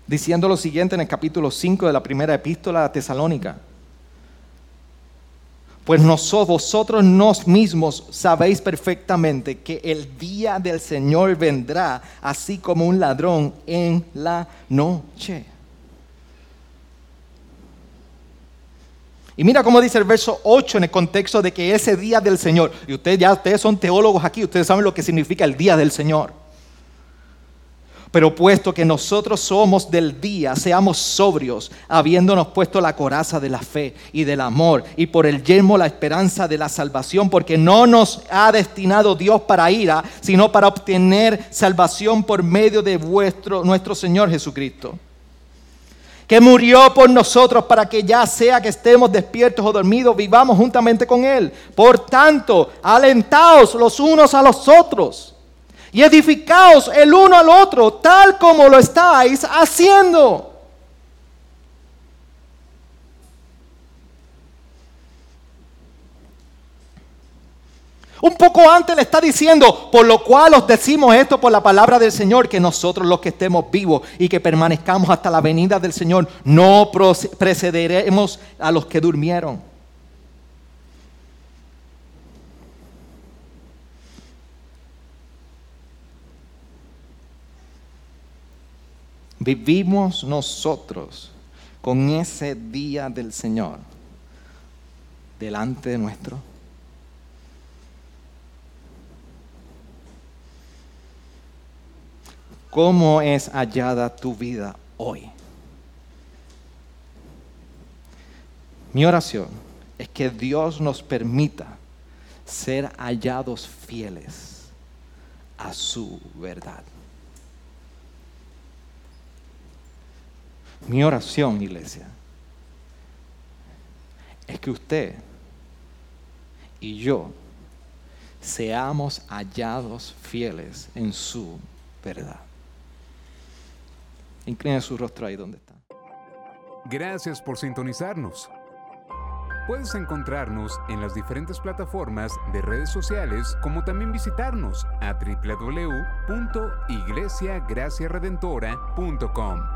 Diciendo lo siguiente en el capítulo 5 de la primera epístola a Tesalónica. Pues nosotros, vosotros nos mismos sabéis perfectamente que el día del Señor vendrá así como un ladrón en la noche. Y mira cómo dice el verso 8 en el contexto de que ese día del Señor, y ustedes ya ustedes son teólogos aquí, ustedes saben lo que significa el día del Señor. Pero puesto que nosotros somos del día, seamos sobrios, habiéndonos puesto la coraza de la fe y del amor, y por el yermo la esperanza de la salvación, porque no nos ha destinado Dios para ira, sino para obtener salvación por medio de vuestro, nuestro Señor Jesucristo que murió por nosotros para que ya sea que estemos despiertos o dormidos, vivamos juntamente con Él. Por tanto, alentaos los unos a los otros y edificaos el uno al otro, tal como lo estáis haciendo. Un poco antes le está diciendo, por lo cual os decimos esto por la palabra del Señor, que nosotros los que estemos vivos y que permanezcamos hasta la venida del Señor, no precederemos a los que durmieron. Vivimos nosotros con ese día del Señor delante de nuestro. ¿Cómo es hallada tu vida hoy? Mi oración es que Dios nos permita ser hallados fieles a su verdad. Mi oración, iglesia, es que usted y yo seamos hallados fieles en su verdad. Incline su rostro ahí donde está. Gracias por sintonizarnos. Puedes encontrarnos en las diferentes plataformas de redes sociales, como también visitarnos a www.iglesiagraciaredentora.com.